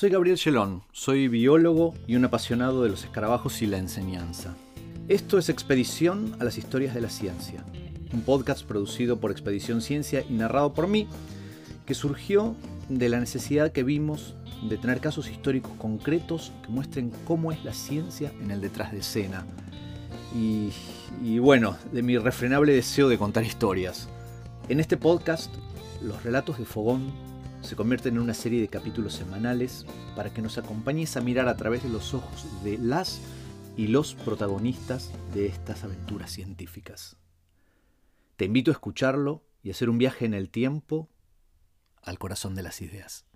Soy Gabriel Gelón, soy biólogo y un apasionado de los escarabajos y la enseñanza. Esto es Expedición a las Historias de la Ciencia, un podcast producido por Expedición Ciencia y narrado por mí, que surgió de la necesidad que vimos de tener casos históricos concretos que muestren cómo es la ciencia en el detrás de escena. Y, y bueno, de mi refrenable deseo de contar historias. En este podcast, los relatos de Fogón se convierten en una serie de capítulos semanales para que nos acompañes a mirar a través de los ojos de las y los protagonistas de estas aventuras científicas. Te invito a escucharlo y hacer un viaje en el tiempo al corazón de las ideas.